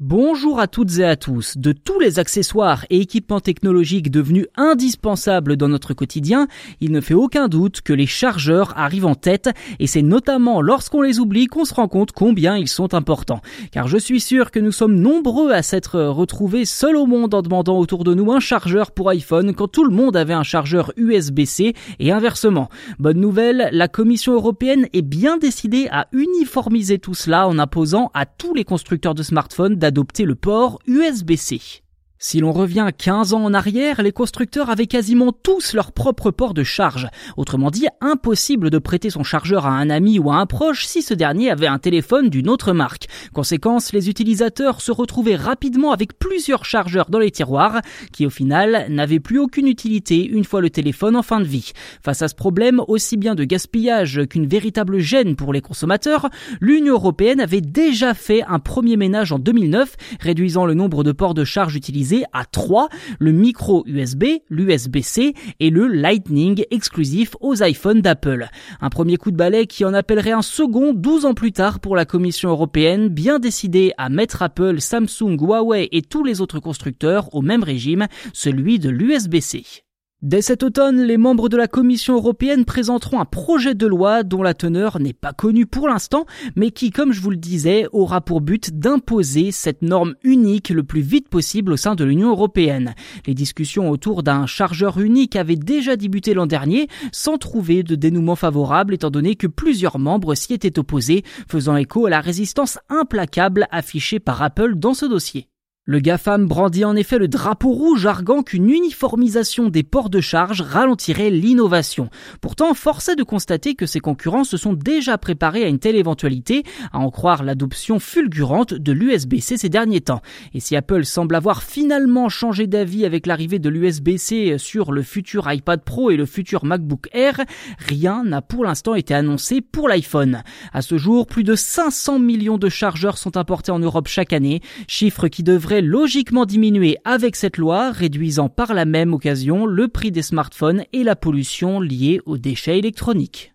Bonjour à toutes et à tous. De tous les accessoires et équipements technologiques devenus indispensables dans notre quotidien, il ne fait aucun doute que les chargeurs arrivent en tête et c'est notamment lorsqu'on les oublie qu'on se rend compte combien ils sont importants. Car je suis sûr que nous sommes nombreux à s'être retrouvés seuls au monde en demandant autour de nous un chargeur pour iPhone quand tout le monde avait un chargeur USB-C et inversement. Bonne nouvelle, la Commission européenne est bien décidée à uniformiser tout cela en imposant à tous les constructeurs de smartphones adopter le port USB-C. Si l'on revient 15 ans en arrière, les constructeurs avaient quasiment tous leur propre port de charge. Autrement dit, impossible de prêter son chargeur à un ami ou à un proche si ce dernier avait un téléphone d'une autre marque. Conséquence, les utilisateurs se retrouvaient rapidement avec plusieurs chargeurs dans les tiroirs, qui au final n'avaient plus aucune utilité une fois le téléphone en fin de vie. Face à ce problème aussi bien de gaspillage qu'une véritable gêne pour les consommateurs, l'Union européenne avait déjà fait un premier ménage en 2009, réduisant le nombre de ports de charge utilisés à trois, le micro USB, l'USB-C et le Lightning exclusif aux iPhones d'Apple. Un premier coup de balai qui en appellerait un second 12 ans plus tard pour la Commission européenne, bien décidée à mettre Apple, Samsung, Huawei et tous les autres constructeurs au même régime, celui de l'USB-C. Dès cet automne, les membres de la Commission européenne présenteront un projet de loi dont la teneur n'est pas connue pour l'instant, mais qui, comme je vous le disais, aura pour but d'imposer cette norme unique le plus vite possible au sein de l'Union européenne. Les discussions autour d'un chargeur unique avaient déjà débuté l'an dernier, sans trouver de dénouement favorable étant donné que plusieurs membres s'y étaient opposés, faisant écho à la résistance implacable affichée par Apple dans ce dossier. Le GAFAM brandit en effet le drapeau rouge arguant qu'une uniformisation des ports de charge ralentirait l'innovation. Pourtant, force est de constater que ses concurrents se sont déjà préparés à une telle éventualité, à en croire l'adoption fulgurante de l'USB-C ces derniers temps. Et si Apple semble avoir finalement changé d'avis avec l'arrivée de l'USB-C sur le futur iPad Pro et le futur MacBook Air, rien n'a pour l'instant été annoncé pour l'iPhone. À ce jour, plus de 500 millions de chargeurs sont importés en Europe chaque année, chiffre qui devrait logiquement diminuer avec cette loi, réduisant par la même occasion le prix des smartphones et la pollution liée aux déchets électroniques.